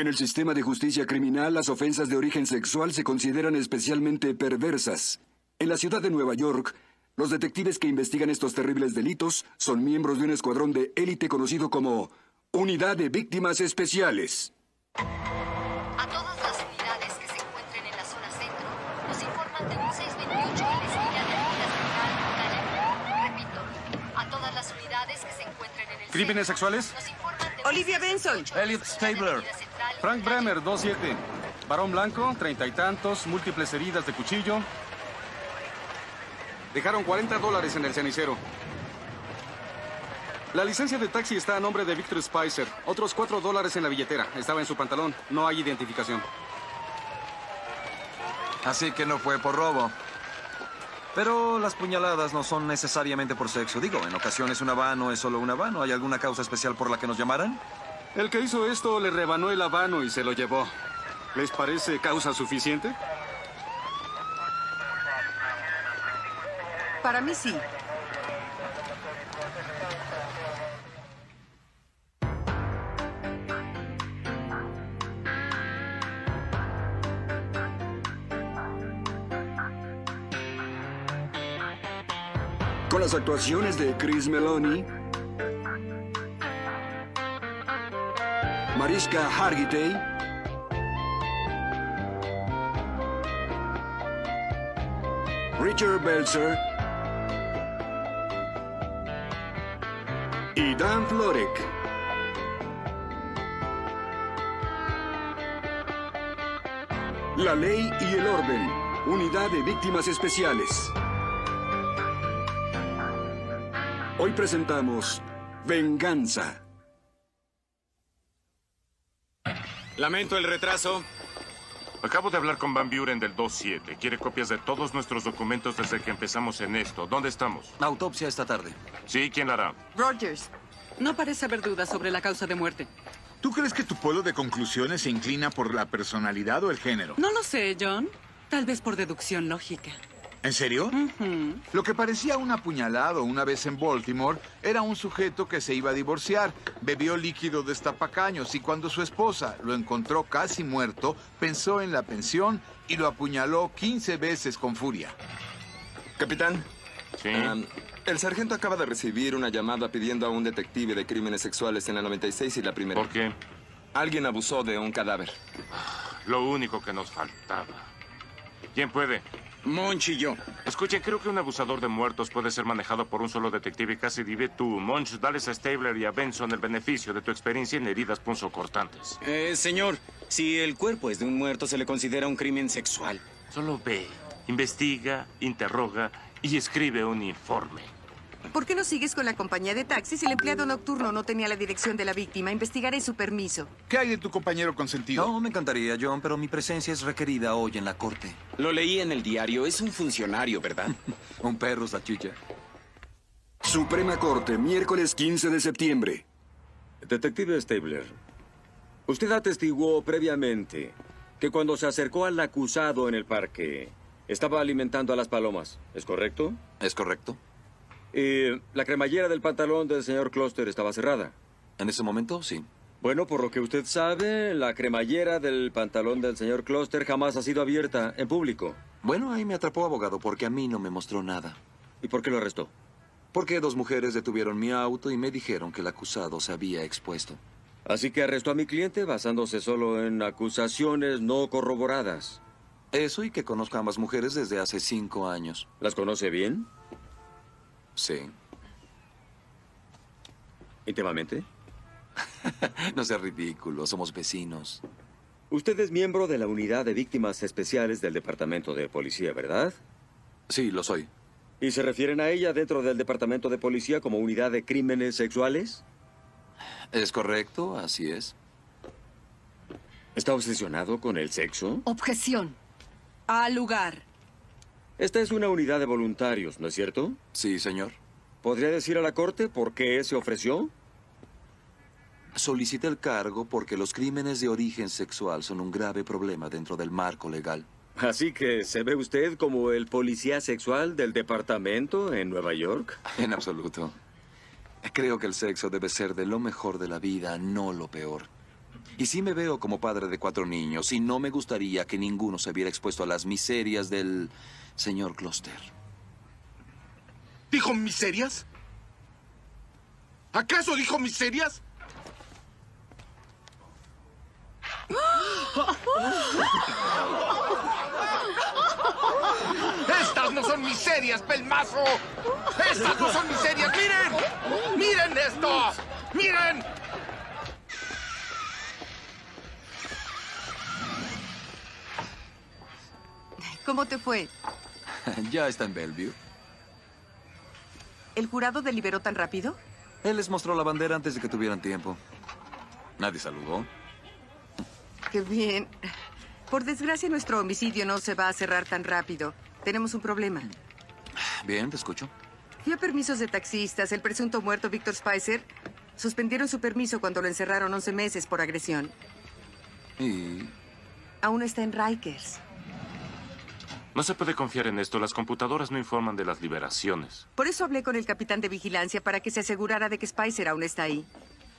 En el sistema de justicia criminal, las ofensas de origen sexual se consideran especialmente perversas. En la ciudad de Nueva York, los detectives que investigan estos terribles delitos son miembros de un escuadrón de élite conocido como Unidad de Víctimas Especiales. A todas las unidades que se encuentren en la zona centro, nos informan de un 628 en la esquina de Avenida Central Repito, a todas las unidades que se encuentren en el ¿Crímenes centro, sexuales? nos informan de Olivia Benson. 628 en la Elliot Stabler. Frank Bremer, 2-7. Varón blanco, treinta y tantos, múltiples heridas de cuchillo. Dejaron 40 dólares en el cenicero. La licencia de taxi está a nombre de Victor Spicer. Otros 4 dólares en la billetera. Estaba en su pantalón. No hay identificación. Así que no fue por robo. Pero las puñaladas no son necesariamente por sexo. Digo, en ocasiones una habano es solo una habano. ¿Hay alguna causa especial por la que nos llamaran? El que hizo esto le rebanó el habano y se lo llevó. ¿Les parece causa suficiente? Para mí sí. Con las actuaciones de Chris Meloni, Mariska Hargitay, Richard Belzer y Dan Florek. La ley y el orden. Unidad de Víctimas Especiales. Hoy presentamos Venganza. Lamento el retraso. Acabo de hablar con Van Buren del 2-7. Quiere copias de todos nuestros documentos desde que empezamos en esto. ¿Dónde estamos? Autopsia esta tarde. Sí, ¿quién la hará? Rogers. No parece haber dudas sobre la causa de muerte. ¿Tú crees que tu polo de conclusiones se inclina por la personalidad o el género? No lo sé, John. Tal vez por deducción lógica. ¿En serio? Lo que parecía un apuñalado una vez en Baltimore era un sujeto que se iba a divorciar, bebió líquido destapacaños y cuando su esposa lo encontró casi muerto, pensó en la pensión y lo apuñaló 15 veces con furia. Capitán. Sí. el sargento acaba de recibir una llamada pidiendo a un detective de crímenes sexuales en la 96 y la primera. ¿Por qué? Alguien abusó de un cadáver. Lo único que nos faltaba. ¿Quién puede? Monch y yo. Escuchen, creo que un abusador de muertos puede ser manejado por un solo detective y casi dime tú. Monch, dales a Stabler y a Benson el beneficio de tu experiencia en heridas punzocortantes. Eh, señor, si el cuerpo es de un muerto, se le considera un crimen sexual. Solo ve, investiga, interroga y escribe un informe. ¿Por qué no sigues con la compañía de taxis? El empleado nocturno no tenía la dirección de la víctima. Investigaré su permiso. ¿Qué hay de tu compañero consentido? No, me encantaría, John, pero mi presencia es requerida hoy en la corte. Lo leí en el diario. Es un funcionario, ¿verdad? Un perro, salchicha. Suprema Corte, miércoles 15 de septiembre. Detective Stabler, usted atestiguó previamente que cuando se acercó al acusado en el parque, estaba alimentando a las palomas, ¿es correcto? ¿Es correcto? Y la cremallera del pantalón del señor Cluster estaba cerrada. En ese momento, sí. Bueno, por lo que usted sabe, la cremallera del pantalón del señor Cluster jamás ha sido abierta en público. Bueno, ahí me atrapó abogado porque a mí no me mostró nada. ¿Y por qué lo arrestó? Porque dos mujeres detuvieron mi auto y me dijeron que el acusado se había expuesto. Así que arrestó a mi cliente basándose solo en acusaciones no corroboradas. Eso y que conozco a ambas mujeres desde hace cinco años. ¿Las conoce bien? Sí. ¿Íntimamente? no sea ridículo, somos vecinos. Usted es miembro de la Unidad de Víctimas Especiales del Departamento de Policía, ¿verdad? Sí, lo soy. ¿Y se refieren a ella dentro del Departamento de Policía como Unidad de Crímenes Sexuales? Es correcto, así es. ¿Está obsesionado con el sexo? Objeción. Al lugar. Esta es una unidad de voluntarios, ¿no es cierto? Sí, señor. ¿Podría decir a la Corte por qué se ofreció? Solicité el cargo porque los crímenes de origen sexual son un grave problema dentro del marco legal. Así que, ¿se ve usted como el policía sexual del departamento en Nueva York? En absoluto. Creo que el sexo debe ser de lo mejor de la vida, no lo peor. Y sí me veo como padre de cuatro niños y no me gustaría que ninguno se viera expuesto a las miserias del señor Gloucester. ¿Dijo miserias? ¿Acaso dijo miserias? ¡Estas no son miserias, pelmazo! ¡Estas no son miserias! ¡Miren! ¡Miren esto! ¡Miren! ¿Cómo te fue? ya está en Bellevue. ¿El jurado deliberó tan rápido? Él les mostró la bandera antes de que tuvieran tiempo. Nadie saludó. Qué bien. Por desgracia, nuestro homicidio no se va a cerrar tan rápido. Tenemos un problema. Bien, te escucho. A permisos de taxistas. El presunto muerto, Víctor Spicer, suspendieron su permiso cuando lo encerraron 11 meses por agresión. ¿Y Aún está en Rikers. No se puede confiar en esto. Las computadoras no informan de las liberaciones. Por eso hablé con el capitán de vigilancia para que se asegurara de que Spicer aún está ahí.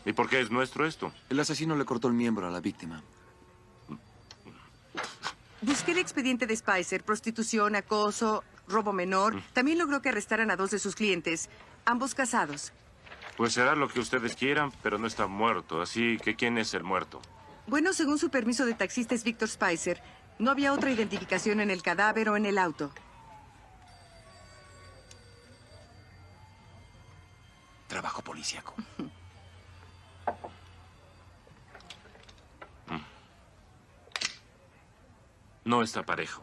¿Y por qué es nuestro esto? El asesino le cortó el miembro a la víctima. Busqué el expediente de Spicer, prostitución, acoso, robo menor. También logró que arrestaran a dos de sus clientes, ambos casados. Pues será lo que ustedes quieran, pero no está muerto. Así que, ¿quién es el muerto? Bueno, según su permiso de taxista es Víctor Spicer. No había otra identificación en el cadáver o en el auto. Trabajo policíaco. No está parejo.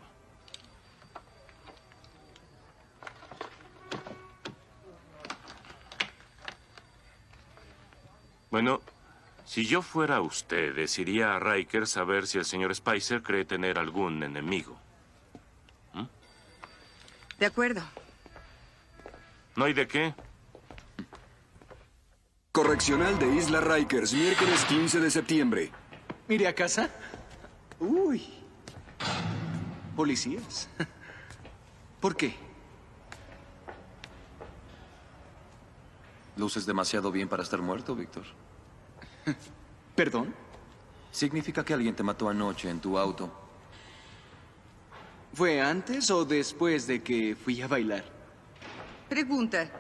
Bueno, si yo fuera ustedes, iría a Rikers a ver si el señor Spicer cree tener algún enemigo. De acuerdo. ¿No hay de qué? Correccional de Isla Rikers, miércoles 15 de septiembre. ¿Iré a casa? Uy. Policías. ¿Por qué? Luces demasiado bien para estar muerto, Víctor. ¿Perdón? Significa que alguien te mató anoche en tu auto. ¿Fue antes o después de que fui a bailar? Pregunta.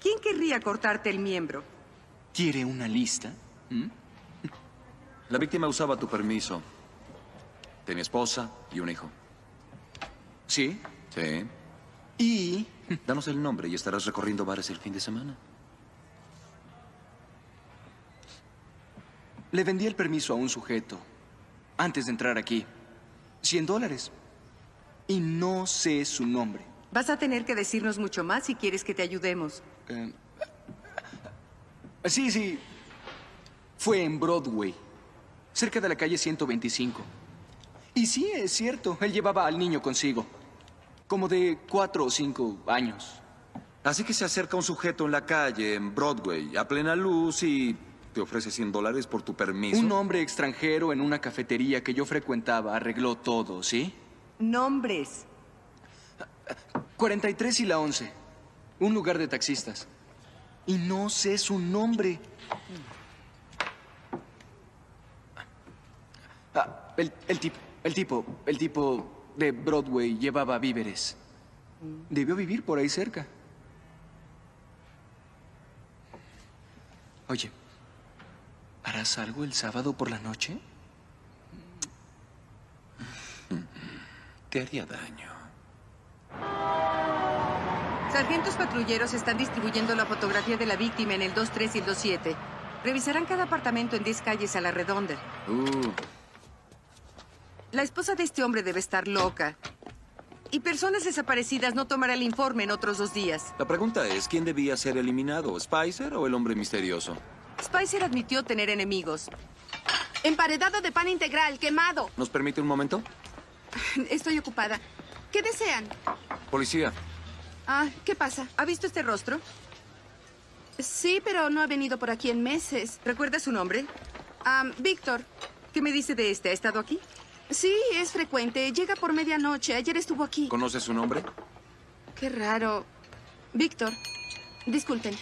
¿Quién querría cortarte el miembro? ¿Quiere una lista? ¿Mm? La víctima usaba tu permiso. Tenía esposa y un hijo. ¿Sí? Sí. Y... Danos el nombre y estarás recorriendo bares el fin de semana. Le vendí el permiso a un sujeto antes de entrar aquí. 100 dólares. Y no sé su nombre. Vas a tener que decirnos mucho más si quieres que te ayudemos. Eh, sí, sí. Fue en Broadway, cerca de la calle 125. Y sí, es cierto, él llevaba al niño consigo. Como de cuatro o cinco años. Así que se acerca un sujeto en la calle, en Broadway, a plena luz y te ofrece 100 dólares por tu permiso. Un hombre extranjero en una cafetería que yo frecuentaba arregló todo, ¿sí? Nombres. 43 y la 11. Un lugar de taxistas. Y no sé su nombre. Ah, el, el tipo, el tipo, el tipo de Broadway llevaba víveres. Debió vivir por ahí cerca. Oye, ¿harás algo el sábado por la noche? Te haría daño. Sargentos patrulleros están distribuyendo la fotografía de la víctima en el 23 y el 27. Revisarán cada apartamento en 10 calles a la redonda. Uh, La esposa de este hombre debe estar loca. Y personas desaparecidas no tomará el informe en otros dos días. la pregunta es, ¿quién debía ser eliminado? ¿Spicer o el hombre misterioso? Spicer admitió tener enemigos. Emparedado de pan integral, quemado. ¿Nos permite un momento? Estoy ocupada. ¿Qué desean? Policía, Ah, ¿qué pasa? ¿Ha visto este rostro? Sí, pero no ha venido por aquí en meses. ¿Recuerda su nombre? Víctor. ¿Qué me dice de este? ¿Ha estado aquí? Sí, es frecuente. Llega por medianoche. Ayer estuvo aquí. ¿conoce su nombre? Qué raro. Víctor. Disculpen.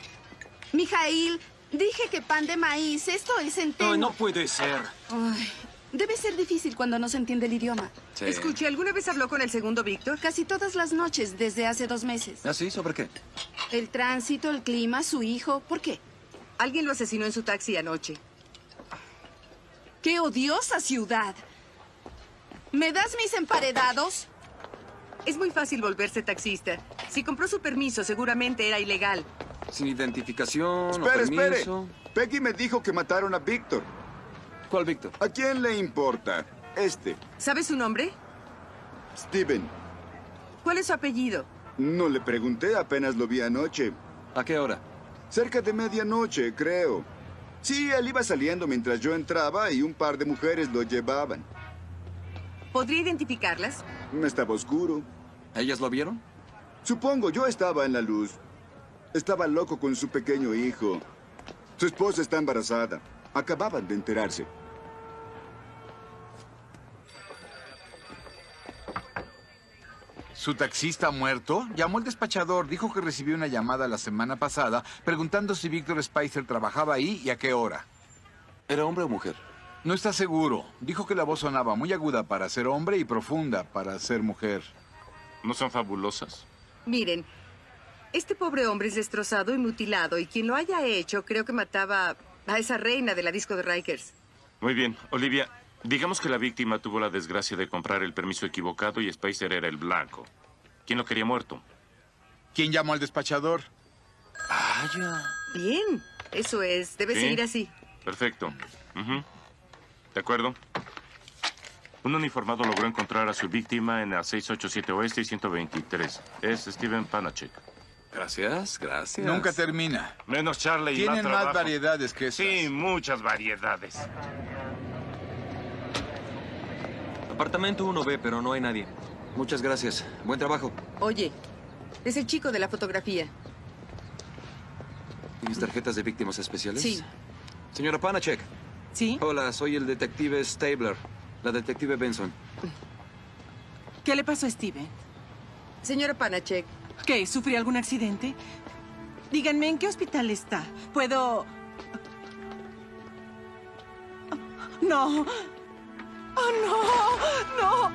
Mijail Dije que pan de maíz, esto es centeno. Ay, no puede ser. Ay, debe ser difícil cuando no se entiende el idioma. Sí. Escuche, ¿alguna vez habló con el segundo Víctor? Casi todas las noches, desde hace dos meses. ¿Ah, sí? ¿Sobre qué? El tránsito, el clima, su hijo. ¿Por qué? Alguien lo asesinó en su taxi anoche. ¡Qué odiosa ciudad! ¿Me das mis emparedados? Es muy fácil volverse taxista. Si compró su permiso, seguramente era ilegal. Sin identificación Espere, o espere. Peggy me dijo que mataron a Víctor. ¿Cuál Víctor? ¿A quién le importa? Este, ¿Sabe su nombre? Steven. ¿Cuál es su apellido? No le pregunté, apenas lo vi anoche. ¿A qué hora? Cerca de medianoche, creo. Sí, él iba saliendo mientras yo entraba y un par de mujeres lo llevaban. ¿Podría identificarlas? Estaba oscuro. ¿Ellas lo vieron? Supongo, yo estaba en la luz. Estaba loco con su pequeño hijo. Su esposa está embarazada. Acababan de enterarse. ¿Su taxista ha muerto? Llamó el despachador, dijo que recibió una llamada la semana pasada preguntando si Víctor Spicer trabajaba ahí y a qué hora. ¿Era hombre o mujer? No está seguro. Dijo que la voz sonaba muy aguda para ser hombre y profunda para ser mujer. ¿No son fabulosas? Miren, este pobre hombre es destrozado y mutilado, y quien lo haya hecho creo que mataba a esa reina de la disco de Rikers. Muy bien, Olivia. Digamos que la víctima tuvo la desgracia de comprar el permiso equivocado y Spicer era el blanco. ¿Quién lo quería muerto? ¿Quién llamó al despachador? Bien, eso es. Debe Sí. seguir así. Perfecto. ¿De acuerdo? Un uniformado logró encontrar a su víctima en la 687 Oeste y 123. Es Steven Panachek. Gracias, gracias. Nunca termina. Menos Charlie y Tienen más variedades que esas. Sí, muchas variedades. Apartamento 1B, pero no hay nadie. Muchas gracias. Buen trabajo. Oye, es el chico de la fotografía. ¿Tienes tarjetas de víctimas especiales? Sí. Señora Panachek. ¿Sí? Hola, soy el detective Stabler. La detective Benson. ¿Qué le pasó a Steven? Señora Panachek. ¿Qué? ¿Sufrió algún accidente? Díganme, ¿en qué hospital está? ¿Puedo...? No. ¡Oh, no! ¡No!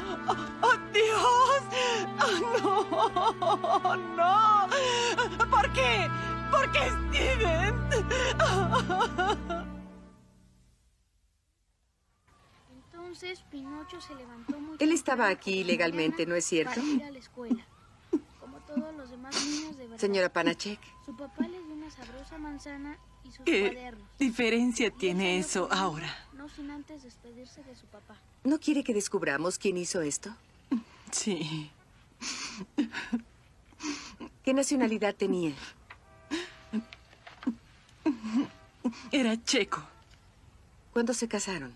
¡Oh, Dios! ¡Oh, no! ¡No! ¿Por qué? ¿Por qué, Steven? Entonces Pinocho se levantó muy Él estaba aquí ilegalmente, ¿no es cierto? Para ir a la escuela. Todos los demás niños de verdad. Señora Panachek. Su papá le dio una sabrosa manzana y sus ¿Qué cuadernos. diferencia tiene eso ahora? No sin antes despedirse de su papá. ¿No quiere que descubramos quién hizo esto? Sí. ¿Qué nacionalidad tenía? Era checo. ¿Cuándo se casaron?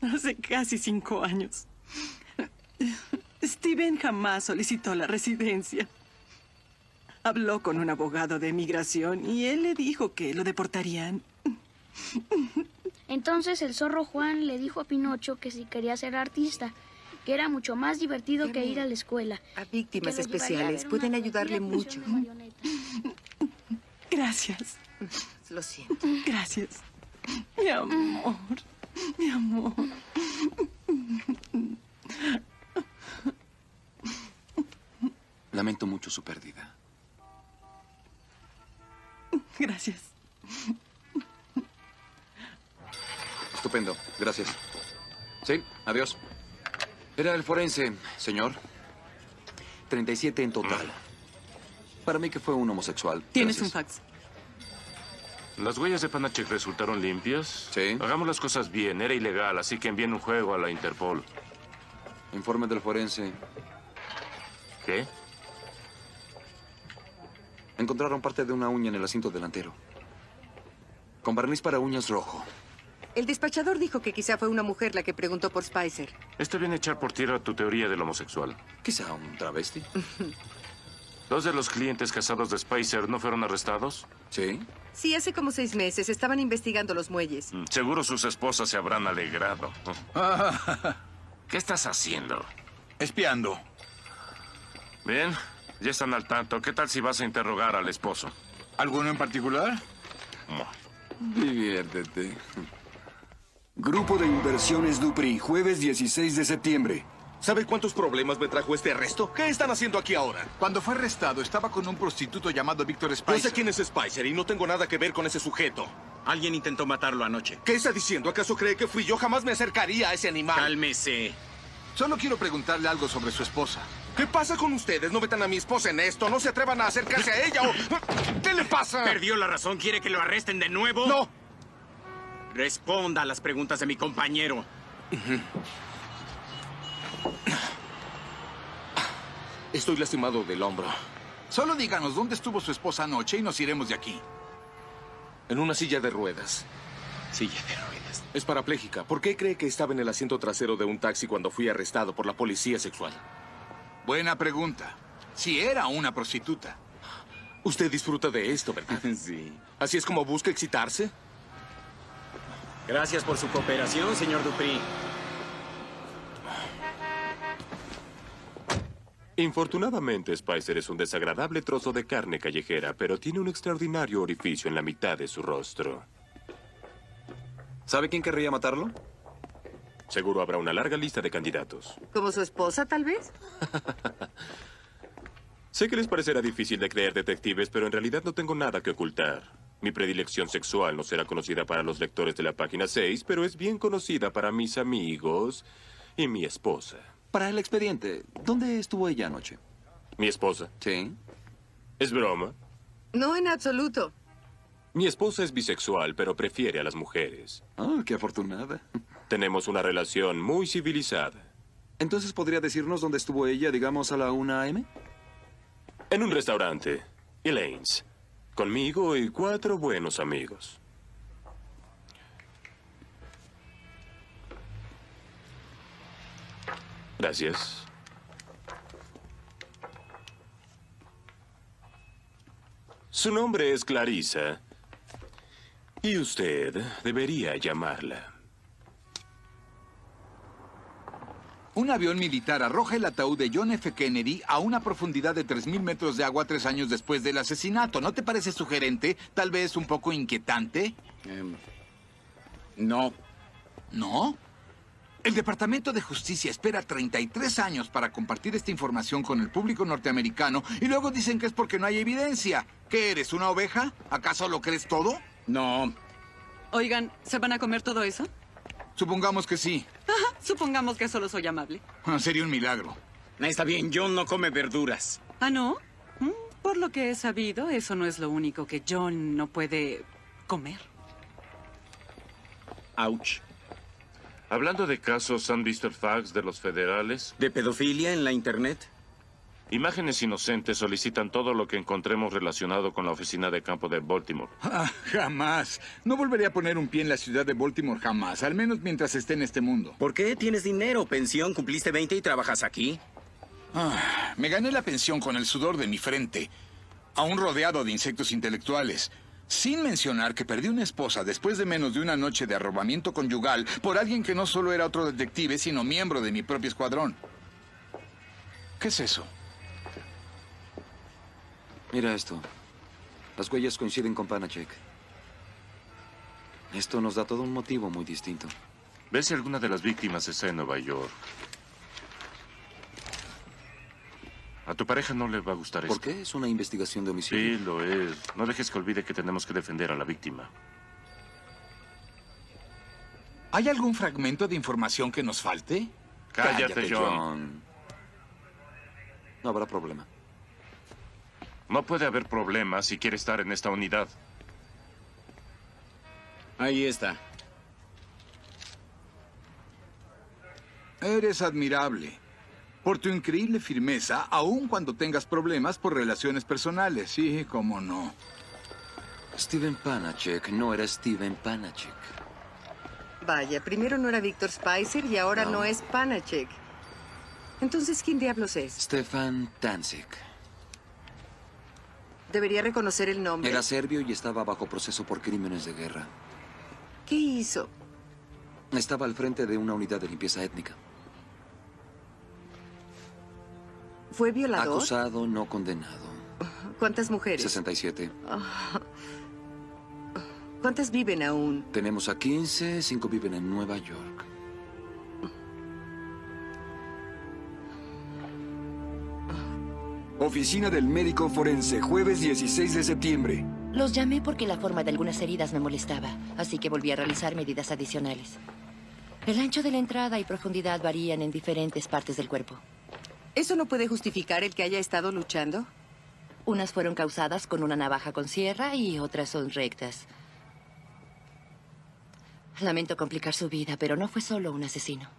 Hace casi cinco años. Steven jamás solicitó la residencia. Habló con un abogado de migración y él le dijo que lo deportarían. Entonces el zorro Juan le dijo a Pinocho que si quería ser artista, que era mucho más divertido que ir a la escuela. A víctimas a especiales pueden ayudarle mucho. Gracias. Lo siento. Gracias. Mi amor. Mi amor. Lamento mucho su pérdida. Gracias. Estupendo. Gracias. Sí, adiós. Era el forense, señor. 37 en total. Para mí que fue un homosexual. Tienes un fax. ¿Las huellas de Panachek resultaron limpias? Sí. Hagamos las cosas bien. Era ilegal, así que envíen un juego a la Interpol. Informe del forense. ¿Qué? Encontraron parte de una uña en el asiento delantero. Con barniz para uñas rojo. El despachador dijo que quizá fue una mujer la que preguntó por Spicer. Esto viene a echar por tierra tu teoría del homosexual. Quizá un travesti. ¿Dos de los clientes casados de Spicer no fueron arrestados? Sí. Sí, hace como seis meses estaban investigando los muelles. Mm, Seguro sus esposas se habrán alegrado. ¿Qué estás haciendo? Espiando. Bien, ya están al tanto. ¿Qué tal si vas a interrogar al esposo? ¿Alguno en particular? Diviértete. Grupo de Inversiones Dupri, jueves 16 de septiembre. ¿Sabe cuántos problemas me trajo este arresto? ¿Qué están haciendo aquí ahora? Cuando fue arrestado, estaba con un prostituto llamado Víctor Spicer. sé quién es Spicer y no tengo nada que ver con ese sujeto. Alguien intentó matarlo anoche. ¿Qué está diciendo? ¿Acaso cree que fui yo? Jamás me acercaría a ese animal. Cálmese. Solo quiero preguntarle algo sobre su esposa. ¿Qué pasa con ustedes? ¿No metan a mi esposa en esto? ¿No se atrevan a acercarse a ella o... ¿Qué le pasa? ¿Perdió la razón? ¿Quiere que lo arresten de nuevo? No. Responda a las preguntas de mi compañero. Estoy lastimado del hombro. Solo díganos dónde estuvo su esposa anoche y nos iremos de aquí. En una silla de ruedas. Silla de ruedas. Es parapléjica. ¿Por qué cree que estaba en el asiento trasero de un taxi cuando fui arrestado por la policía sexual? Buena pregunta. Si era una prostituta. Usted disfruta de esto, ¿verdad? Sí. ¿Así es como busca excitarse? Gracias por su cooperación, señor Dupri. Infortunadamente, Spicer es un desagradable trozo de carne callejera, pero tiene un extraordinario orificio en la mitad de su rostro. ¿Sabe quién querría matarlo? Seguro habrá una larga lista de candidatos. ¿Como su esposa, tal vez? Sé que les parecerá difícil de creer, detectives, pero en realidad no tengo nada que ocultar. Mi predilección sexual no será conocida para los lectores de la página 6, pero es bien conocida para mis amigos y mi esposa. Para el expediente, ¿dónde estuvo ella anoche? ¿Mi esposa? Sí. ¿Es broma? No, en absoluto. Mi esposa es bisexual, pero prefiere a las mujeres. Ah, qué afortunada. Tenemos una relación muy civilizada. Entonces, ¿podría decirnos dónde estuvo ella, digamos, a la 1 a.m.? En un restaurante, Elaine's, conmigo y cuatro buenos amigos. Gracias. Su nombre es Clarissa. Y usted debería llamarla. Un avión militar arroja el ataúd de John F. Kennedy a una profundidad de 3.000 metros de agua tres años después del asesinato. ¿No te parece sugerente? Tal vez un poco inquietante. no. ¿No? El Departamento de Justicia espera 33 años para compartir esta información con el público norteamericano y luego dicen que es porque no hay evidencia. ¿Qué eres, una oveja? ¿Acaso lo crees todo? No. Oigan, ¿se van a comer todo eso? Supongamos que sí. Ajá, supongamos que solo soy amable. Ah, Sería un milagro. Está bien, John no come verduras. ¿Ah, no? Mm, Por lo que he sabido, eso no es lo único que John no puede comer. Ouch. Hablando de casos, ¿han visto el fax de los federales? ¿De pedofilia en la internet? Imágenes Inocentes solicitan todo lo que encontremos relacionado con la oficina de campo de Baltimore. Ah, jamás. No volveré a poner un pie en la ciudad de Baltimore jamás, al menos mientras esté en este mundo. ¿Por qué? ¿Tienes dinero, pensión, cumpliste 20 y trabajas aquí? Ah, me gané la pensión con el sudor de mi frente, aún rodeado de insectos intelectuales. Sin mencionar que perdí una esposa después de menos de una noche de arrobamiento conyugal por alguien que no solo era otro detective, sino miembro de mi propio escuadrón. ¿Qué es eso? Mira esto. Las huellas coinciden con Panachek. Esto nos da todo un motivo muy distinto. Ve si alguna de las víctimas está en Nueva York. A tu pareja no le va a gustar ¿Por esto. qué? Es una investigación de homicidio. Sí, lo es. No dejes que olvide que tenemos que defender a la víctima. ¿Hay algún fragmento de información que nos falte? Cállate, John. No habrá problema. No puede haber problema si quiere estar en esta unidad. Ahí está. Eres admirable. Por tu increíble firmeza, aun cuando tengas problemas por relaciones personales. Sí, cómo no. Steven Panachek no era Steven Panachek. Vaya, primero no era Víctor Spicer y ahora No. no, es Panachek. Entonces, ¿quién diablos es? Stefan Tanzik. Debería reconocer el nombre. Era serbio y estaba bajo proceso por crímenes de guerra. ¿Qué hizo? Estaba al frente de una unidad de limpieza étnica. ¿Fue violador? Acusado, no condenado. ¿Cuántas mujeres? 67. Ah. ¿Cuántas viven aún? Tenemos a 15, 5 viven en Nueva York. Oficina del médico forense, jueves 16 de septiembre. Los llamé porque la forma de algunas heridas me molestaba, así que volví a realizar medidas adicionales. El ancho de la entrada y profundidad varían en diferentes partes del cuerpo. ¿Eso no puede justificar el que haya estado luchando? Unas fueron causadas con una navaja con sierra y otras son rectas. Lamento complicar su vida, pero no fue solo un asesino.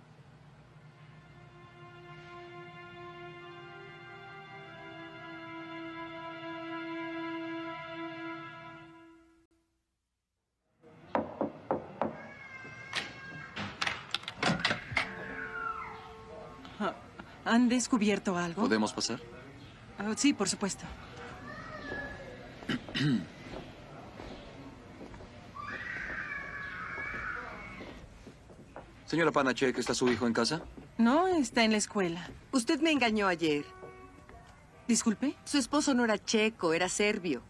¿Han descubierto algo? ¿Podemos pasar? Ah, sí, por supuesto. Señora Panachek, ¿está su hijo en casa? No, está en la escuela. Usted me engañó ayer. ¿Disculpe? Su esposo no era checo, era serbio.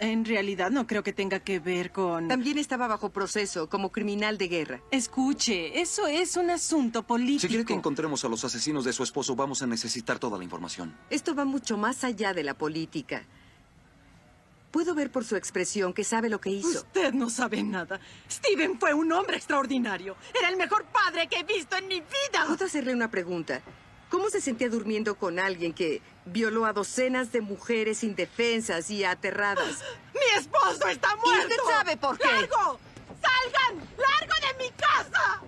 En realidad no creo que tenga que ver con... También estaba bajo proceso como criminal de guerra. Escuche, eso es un asunto político. Si quiere que encontremos a los asesinos de su esposo, vamos a necesitar toda la información. Esto va mucho más allá de la política. Puedo ver por su expresión que sabe lo que hizo. Usted no sabe nada. Steven fue un hombre extraordinario. Era el mejor padre que he visto en mi vida. ¿Puedo hacerle una pregunta? ¿Cómo se sentía durmiendo con alguien que violó a docenas de mujeres indefensas y aterradas? ¡Mi esposo está muerto! ¿Y usted sabe por qué? ¡Largo! ¡Salgan! ¡Largo de mi casa!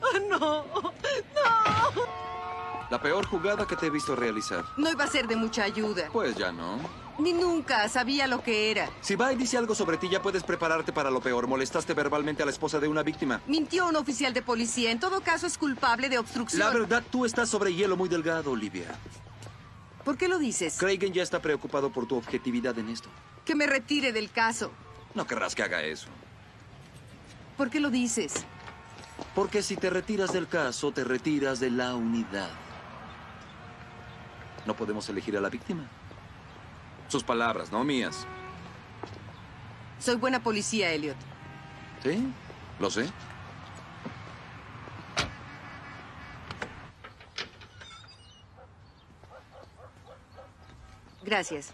Oh, no, no. La peor jugada que te he visto realizar. No iba a ser de mucha ayuda. Pues ya no. Ni nunca sabía lo que era. Si va y dice algo sobre ti, ya puedes prepararte para lo peor. Molestaste verbalmente a la esposa de una víctima. Mintió un oficial de policía. En todo caso, es culpable de obstrucción. La verdad, tú estás sobre hielo muy delgado, Olivia. ¿Por qué lo dices? Craigen ya está preocupado por tu objetividad en esto. Que me retire del caso. No querrás que haga eso. ¿Por qué lo dices? Porque si te retiras del caso, te retiras de la unidad. No podemos elegir a la víctima. Sus palabras, no mías. Soy buena policía, Elliot. ¿Sí? Lo sé. Gracias.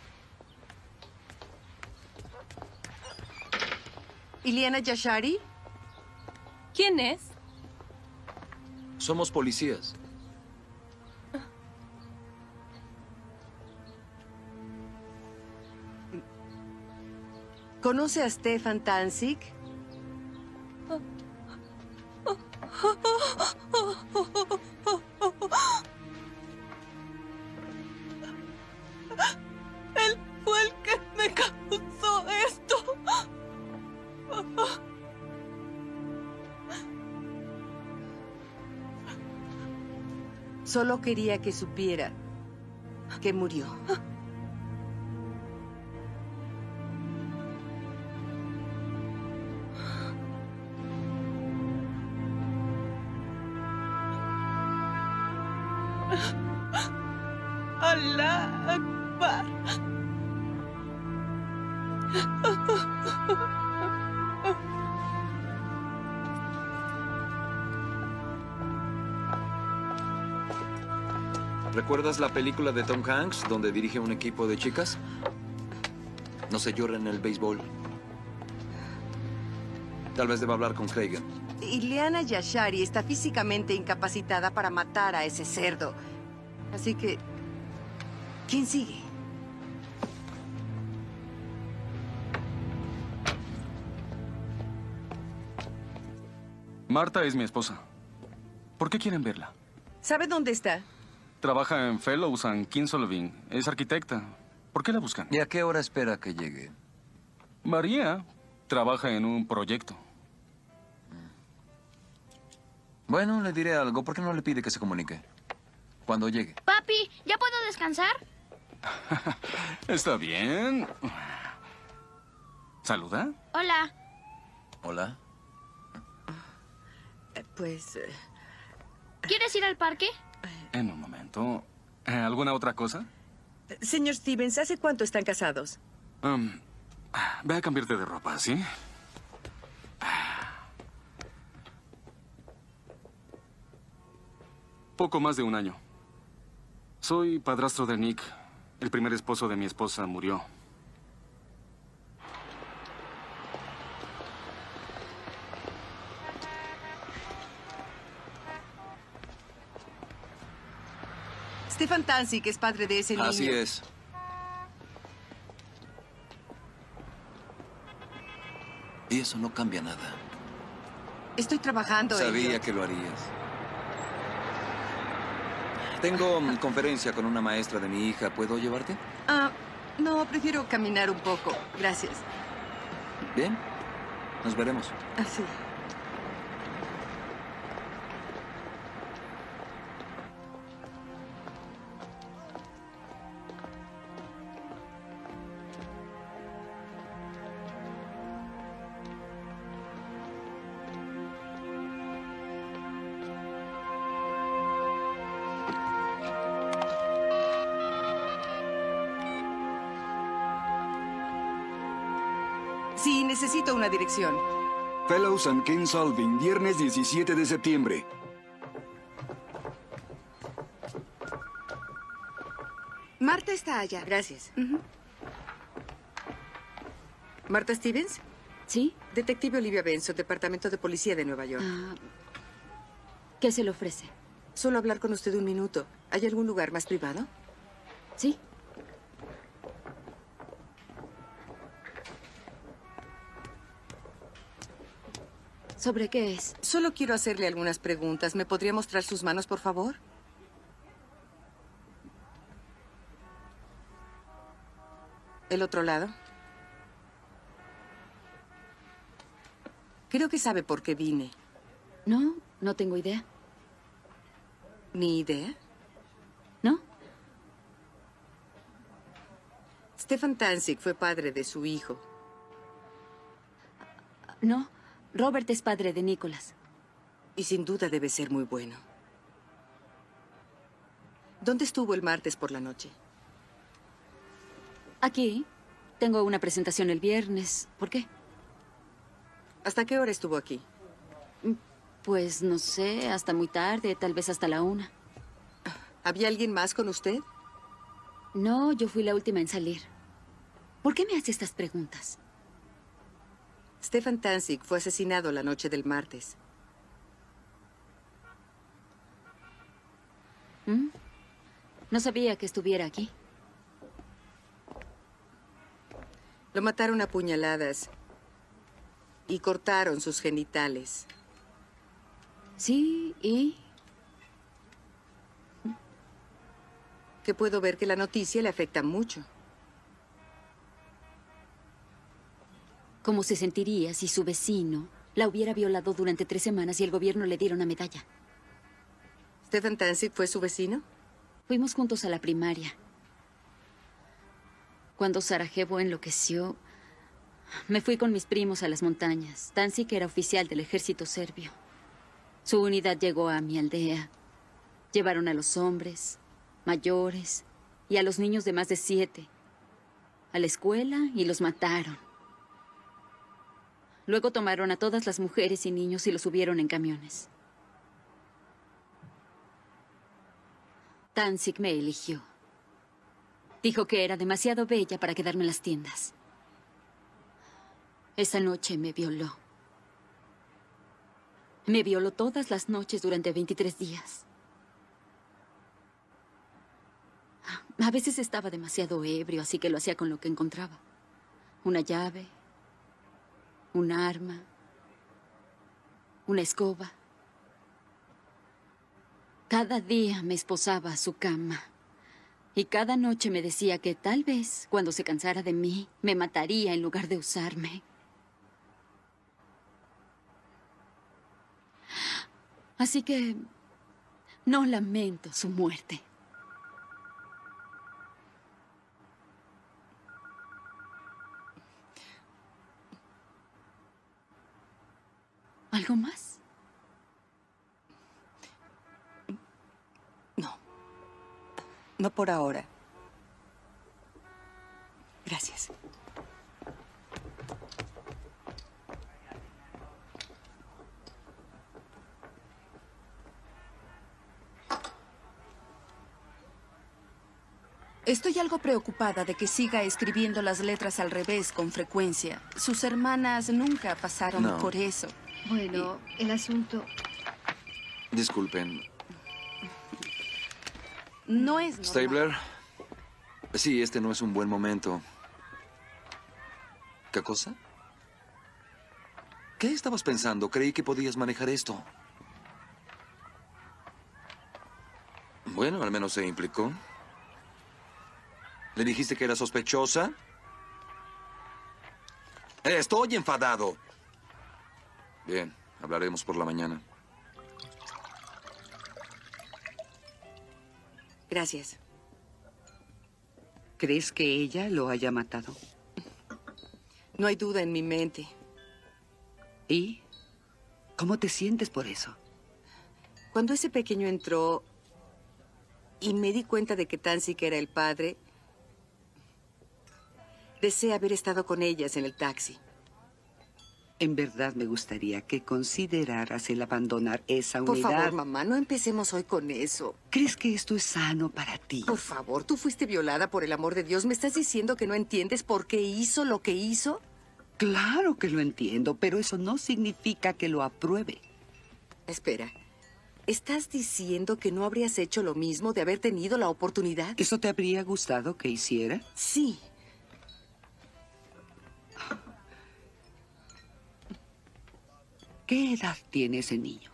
¿Iliana Yashari? ¿Quién es? Somos policías. ¿Conoce a Stefan Tanzig? Solo quería que supiera que murió. ¿Recuerdas la película de Tom Hanks donde dirige un equipo de chicas? No se llora en el béisbol. Tal vez deba hablar con Craigan. Ileana Yashari está físicamente incapacitada para matar a ese cerdo. Así que... ¿Quién sigue? Marta es mi esposa. ¿Por qué quieren verla? ¿Sabe dónde está? Trabaja en Fellows and Kinsolving. Es arquitecta. ¿Por qué la buscan? ¿Y a qué hora espera que llegue? María trabaja en un proyecto. Bueno, le diré algo. ¿Por qué no le pide que se comunique? Cuando llegue. Papi, ¿ya puedo descansar? Está bien. ¿Saluda? Hola. Hola. Pues... eh, ¿Quieres ir al parque? En un momento. Eh, ¿Alguna otra cosa? Señor Stevens, ¿hace cuánto están casados? Um, ve a cambiarte de ropa, ¿sí? Poco más de un año. Soy padrastro de Nick. El primer esposo de mi esposa murió Stefan Tansy, que es padre de ese niño. Así es. Y eso no cambia nada. Estoy trabajando. Sabía Elliot. que lo harías. Tengo mm, conferencia con una maestra de mi hija. ¿Puedo llevarte? Ah, no, prefiero caminar un poco. Gracias. Bien. Nos veremos. Así. Sí, una dirección. Fellows and Ken Salvin, viernes 17 de septiembre. Marta está allá. Gracias. ¿Marta Stevens? Sí. Detective Olivia Benson, Departamento de Policía de Nueva York. Ah, ¿Qué se le ofrece? Solo hablar con usted un minuto. ¿Hay algún lugar más privado? Sí. ¿Sobre qué es? Solo quiero hacerle algunas preguntas. ¿Me podría mostrar sus manos, por favor? ¿El otro lado? Creo que sabe por qué vine. No, no tengo idea. ¿Ni idea? ¿No? Stefan Tansig fue padre de su hijo. No, Robert es padre de Nicholas. Y sin duda debe ser muy bueno. ¿Dónde estuvo el martes por la noche? Aquí. Tengo una presentación el viernes. ¿Por qué? ¿Hasta qué hora estuvo aquí? Pues no sé, hasta muy tarde, tal vez hasta la una. ¿Había alguien más con usted? No, yo fui la última en salir. ¿Por qué me hace estas preguntas? Stefan Tansig fue asesinado la noche del martes. ¿Mm? No sabía que estuviera aquí. Lo mataron a puñaladas y cortaron sus genitales. Sí, ¿y? Que puedo ver que la noticia le afecta mucho. ¿Cómo se sentiría si su vecino la hubiera violado durante tres semanas y el gobierno le diera una medalla? ¿Stefan Tansig fue su vecino? Fuimos juntos a la primaria. Cuando Sarajevo enloqueció, me fui con mis primos a las montañas. Tansik era oficial del ejército serbio. Su unidad llegó a mi aldea. Llevaron a los hombres, mayores y a los niños de más de siete a la escuela y los mataron. Luego tomaron a todas las mujeres y niños y los subieron en camiones. Tansik me eligió. Dijo que era demasiado bella para quedarme en las tiendas. Esa noche me violó. Me violó todas las noches durante 23 días. A veces estaba demasiado ebrio, así que lo hacía con lo que encontraba. Una llave, un arma, una escoba. Cada día me esposaba a su cama. Y cada noche me decía que tal vez, cuando se cansara de mí, me mataría en lugar de usarme. Así que no lamento su muerte. ¿Algo más? No. No por ahora. Gracias. Estoy algo preocupada de que siga escribiendo las letras al revés con frecuencia. Sus hermanas nunca pasaron por eso. Bueno, el asunto... Disculpen. No es normal. Stabler. Sí, este no es un buen momento. ¿Qué cosa? ¿Qué estabas pensando? Creí que podías manejar esto. Bueno, al menos se implicó. ¿Le dijiste que era sospechosa? Estoy enfadado. Bien, hablaremos por la mañana. Gracias. ¿Crees que ella lo haya matado? No hay duda en mi mente. ¿Y cómo te sientes por eso? Cuando ese pequeño entró y me di cuenta de que Tansik era el padre, deseé haber estado con ellas en el taxi. En verdad me gustaría que consideraras el abandonar esa Por unidad. favor, mamá, no empecemos hoy con eso. ¿Crees que esto es sano para ti? Por favor, tú fuiste violada por el amor de Dios. ¿Me estás diciendo que no entiendes por qué hizo lo que hizo? Claro que lo entiendo, pero eso no significa que lo apruebe. Espera. ¿Estás diciendo que no habrías hecho lo mismo de haber tenido la oportunidad? ¿Eso te habría gustado que hiciera? Sí. ¿Qué edad tiene ese niño?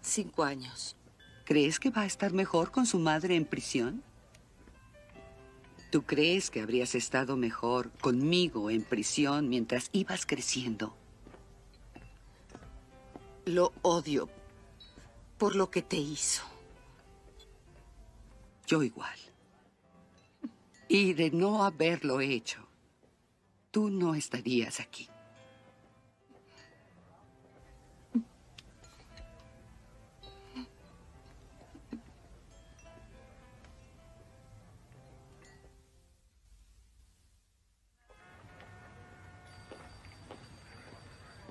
Cinco años. ¿Crees que va a estar mejor con su madre en prisión? ¿Tú crees que habrías estado mejor conmigo en prisión mientras ibas creciendo? Lo odio por lo que te hizo. Yo igual. Y de no haberlo hecho, tú no estarías aquí.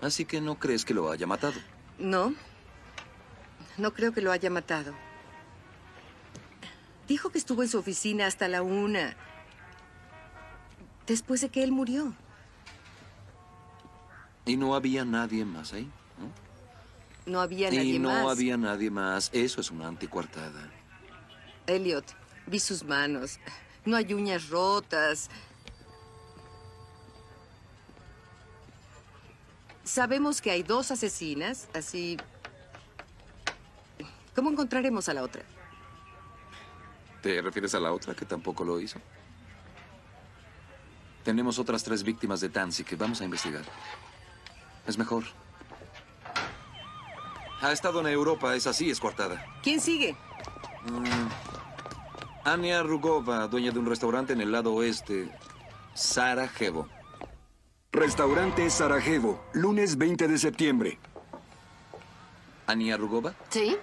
Así que no crees que lo haya matado. No. No creo que lo haya matado. Dijo que estuvo en su oficina hasta la una. Después de que él murió. Y no había nadie más ahí. No había nadie y no más. había nadie más. Eso es una anticuartada. Elliot, vi sus manos. No hay uñas rotas. Sabemos que hay dos asesinas, así... ¿Cómo encontraremos a la otra? ¿Te refieres a la otra que tampoco lo hizo? Tenemos otras tres víctimas de Tansy que vamos a investigar. Es mejor. Ha estado en Europa, es así, es coartada. ¿Quién sigue? Mm. Ania Rugova, dueña de un restaurante en el lado oeste. Sarajevo. Restaurante Sarajevo, lunes 20 de septiembre. ¿Ania Rugova? ¿Sí?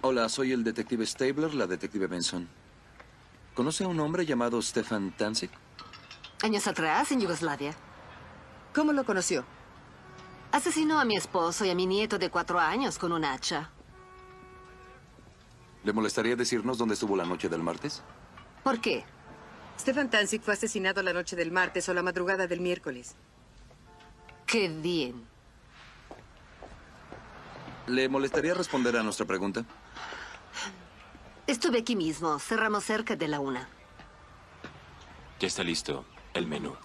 Hola, soy el detective Stabler, la detective Benson. ¿Conoce a un hombre llamado Stefan Tansik? Años atrás, en Yugoslavia. ¿Cómo lo conoció? Asesinó a mi esposo y a mi nieto de cuatro años con un hacha. ¿Le molestaría decirnos dónde estuvo la noche del martes? ¿Por qué? Stefan Tansik fue asesinado la noche del martes o la madrugada del miércoles. Qué bien. ¿Le molestaría responder a nuestra pregunta? Estuve aquí mismo. Cerramos cerca de la una. Ya está listo el menú.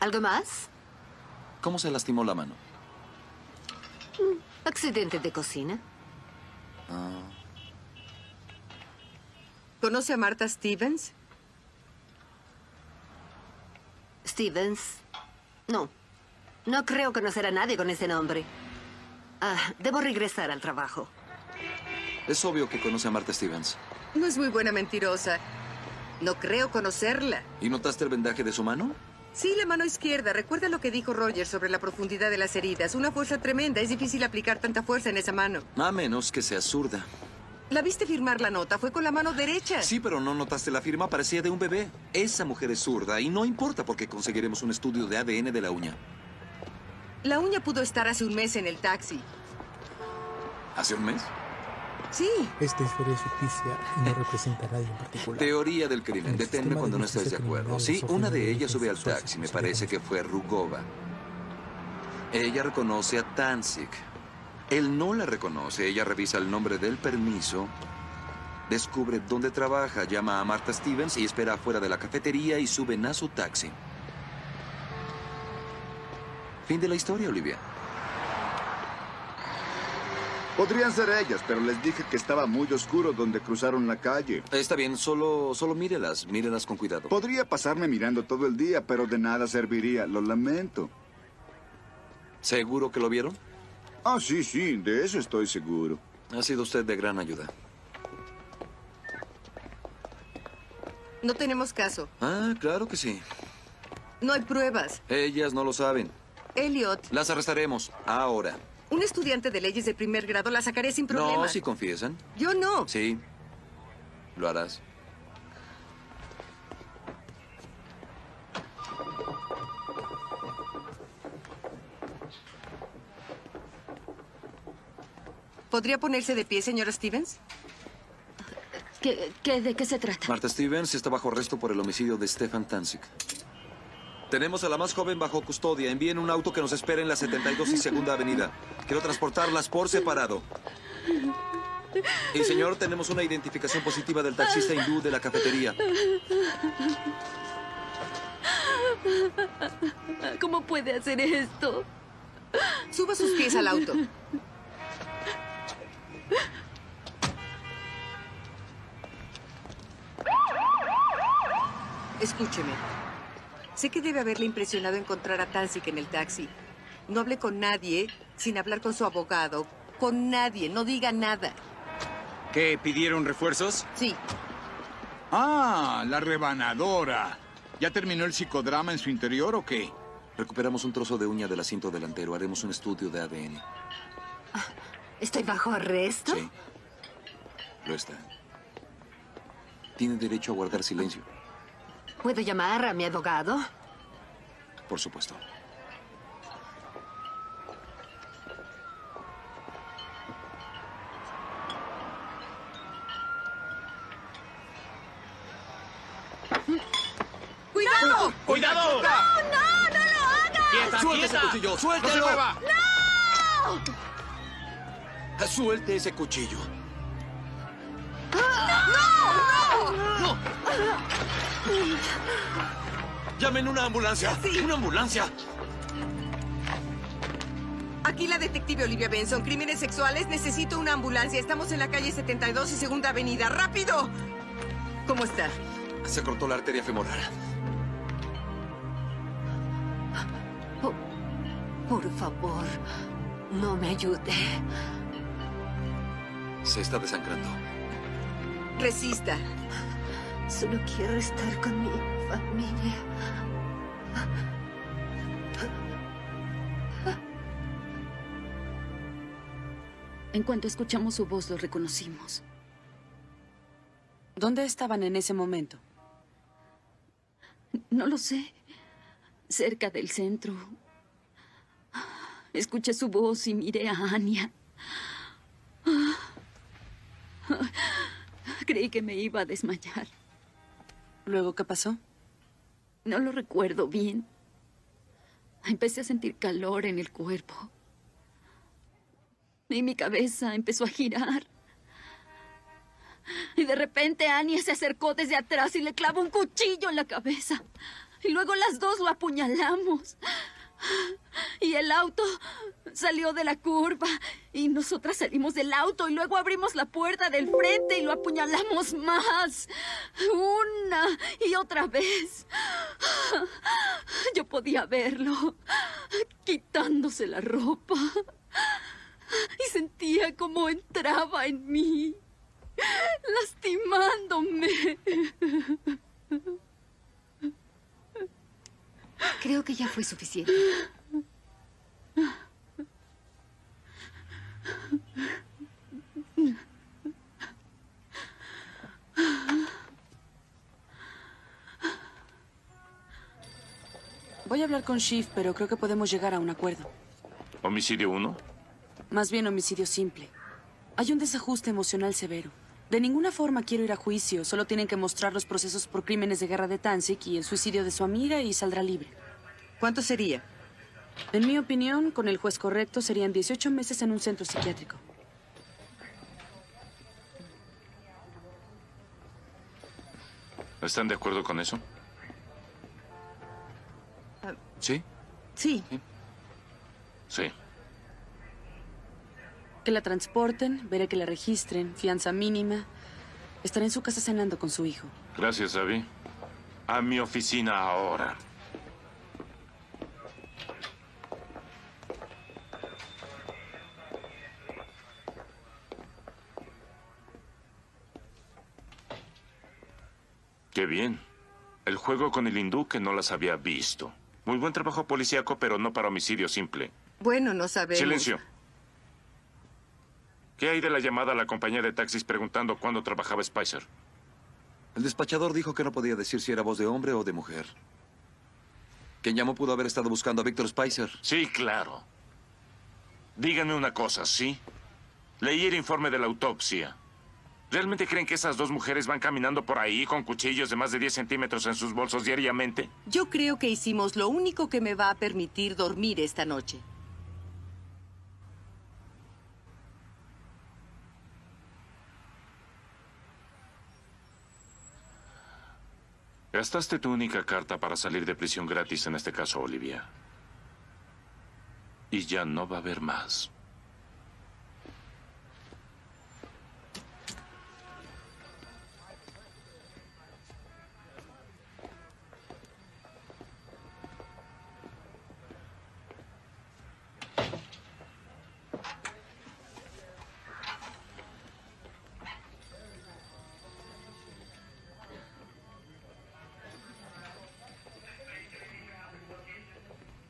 ¿Algo más? ¿Cómo se lastimó la mano? Accidente de cocina. Ah, ¿Conoce a Marta Stevens? Stevens. No. No creo conocer a nadie con ese nombre. Ah, debo regresar al trabajo. es obvio que conoce a Marta Stevens. No es muy buena mentirosa. No creo conocerla. ¿Y notaste el vendaje de su mano? Sí, la mano izquierda. Recuerda lo que dijo Roger sobre la profundidad de las heridas. Una fuerza tremenda. Es difícil aplicar tanta fuerza en esa mano. A menos que sea zurda. ¿La viste firmar la nota? Fue con la mano derecha. Sí, pero no notaste la firma, parecía de un bebé. Esa mujer es zurda y no importa porque conseguiremos un estudio de ADN de la uña. La uña pudo estar hace un mes en el taxi. ¿Hace un mes? Sí. Esta historia es ficticia y no representa a nadie en particular. Teoría del crimen. Deténme cuando de no estés de acuerdo. Sí, una de ellas sube al taxi. Me parece que fue Rugova. Ella reconoce a Tanzik. Él no la reconoce. Ella revisa el nombre del permiso. Descubre dónde trabaja, llama a Martha Stevens y espera afuera de la cafetería y suben a su taxi. Fin de la historia, Olivia. Podrían ser ellas, pero les dije que estaba muy oscuro donde cruzaron la calle. Está bien, solo, solo mírelas, mírelas con cuidado. Podría pasarme mirando todo el día, pero de nada serviría. Lo lamento. ¿Seguro que lo vieron? Ah, sí, sí, de eso estoy seguro. Ha sido usted de gran ayuda. No tenemos caso. Ah, claro que sí. No hay pruebas. Ellas no lo saben. Elliot, Las arrestaremos ahora. Un estudiante de leyes de primer grado la sacaré sin problema. No, si confiesan. Yo no. Sí. Lo harás. ¿Podría ponerse de pie, señora Stevens? ¿Qué, qué, ¿De qué se trata? Marta Stevens está bajo arresto por el homicidio de Stefan Tanzik. Tenemos a la más joven bajo custodia. Envíen un auto que nos espere en la 72 y Segunda Avenida. Quiero transportarlas por separado. Y señor, tenemos una identificación positiva del taxista hindú de la cafetería. ¿Cómo puede hacer esto? Suba sus pies al auto. Escúcheme. Sé que debe haberle impresionado encontrar a Tanzik en el taxi. No hable con nadie sin hablar con su abogado. Con nadie. No diga nada. ¿Qué? ¿Pidieron refuerzos? Sí. Ah, la rebanadora. ¿Ya terminó el psicodrama en su interior o qué? Recuperamos un trozo de uña del asiento delantero. Haremos un estudio de ADN. ¿Estoy bajo arresto? Sí. Lo está. Tiene derecho a guardar silencio, ¿Puedo llamar a mi abogado? por supuesto. ¡Cuidado! ¡Cuidado! ¡No, no, no lo hagas! ¡Quieta, ¡Suelte ese cuchillo! ¡No se ¡Suéltelo! mueva! ¡No! ¡Suelte ese cuchillo! ¡No! ¡Llamen una ambulancia! ¡Una ambulancia! Aquí la detective Olivia Benson. Crímenes sexuales. Necesito una ambulancia. Estamos en la calle 72 y Segunda Avenida. ¡Rápido! ¿Cómo está? Se cortó la arteria femoral. Por favor, no me ayude. Se está desangrando. Resista. Solo quiero estar con mi familia. En cuanto escuchamos su voz, lo reconocimos. ¿Dónde estaban en ese momento? No lo sé. Cerca del centro. Escuché su voz y miré a Anya. Creí que me iba a desmayar. ¿Luego qué pasó? No lo recuerdo bien. Empecé a sentir calor en el cuerpo. Y mi cabeza empezó a girar. Y de repente Anya se acercó desde atrás y le clavó un cuchillo en la cabeza. Y luego las dos lo apuñalamos. Y el auto salió de la curva y nosotras salimos del auto y luego abrimos la puerta del frente y lo apuñalamos más. Una y otra vez. Yo podía verlo quitándose la ropa y sentía como entraba en mí, lastimándome. Creo que ya fue suficiente. Voy a hablar con Shiv, pero creo que podemos llegar a un acuerdo. ¿Homicidio 1? Más bien homicidio simple. Hay un desajuste emocional severo. De ninguna forma quiero ir a juicio. Solo tienen que mostrar los procesos por crímenes de guerra de Tanzik y el suicidio de su amiga y saldrá libre. ¿Cuánto sería? En mi opinión, con el juez correcto, serían 18 meses en un centro psiquiátrico. ¿Están de acuerdo con eso? Ah. ¿Sí? Sí. Sí. Que la transporten, veré que la registren, fianza mínima. Estaré en su casa cenando con su hijo. Gracias, Abby. A mi oficina ahora. Qué bien. El juego con el hindú que no las había visto. Muy buen trabajo policíaco, pero no para homicidio simple. Bueno, no sabemos. Silencio. ¿Qué hay de la llamada a la compañía de taxis preguntando cuándo trabajaba Spicer? El despachador dijo que no podía decir si era voz de hombre o de mujer. Quien llamó pudo haber estado buscando a Víctor Spicer. Sí, claro. Díganme una cosa, ¿sí? Leí el informe de la autopsia. ¿Realmente creen que esas dos mujeres van caminando por ahí con cuchillos de más de 10 centímetros en sus bolsos diariamente? Yo creo que hicimos lo único que me va a permitir dormir esta noche. Gastaste tu única carta para salir de prisión gratis en este caso, Olivia. Y ya no va a haber más.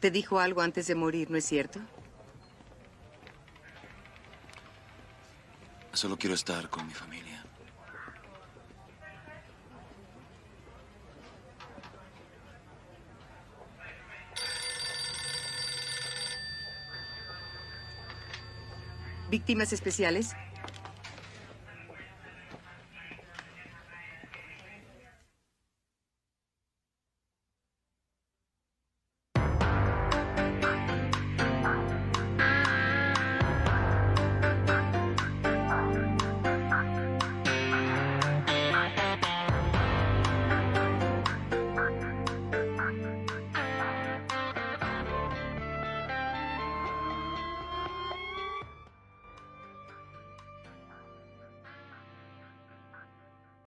Te dijo algo antes de morir, ¿no es cierto? Solo quiero estar con mi familia. ¿Víctimas especiales?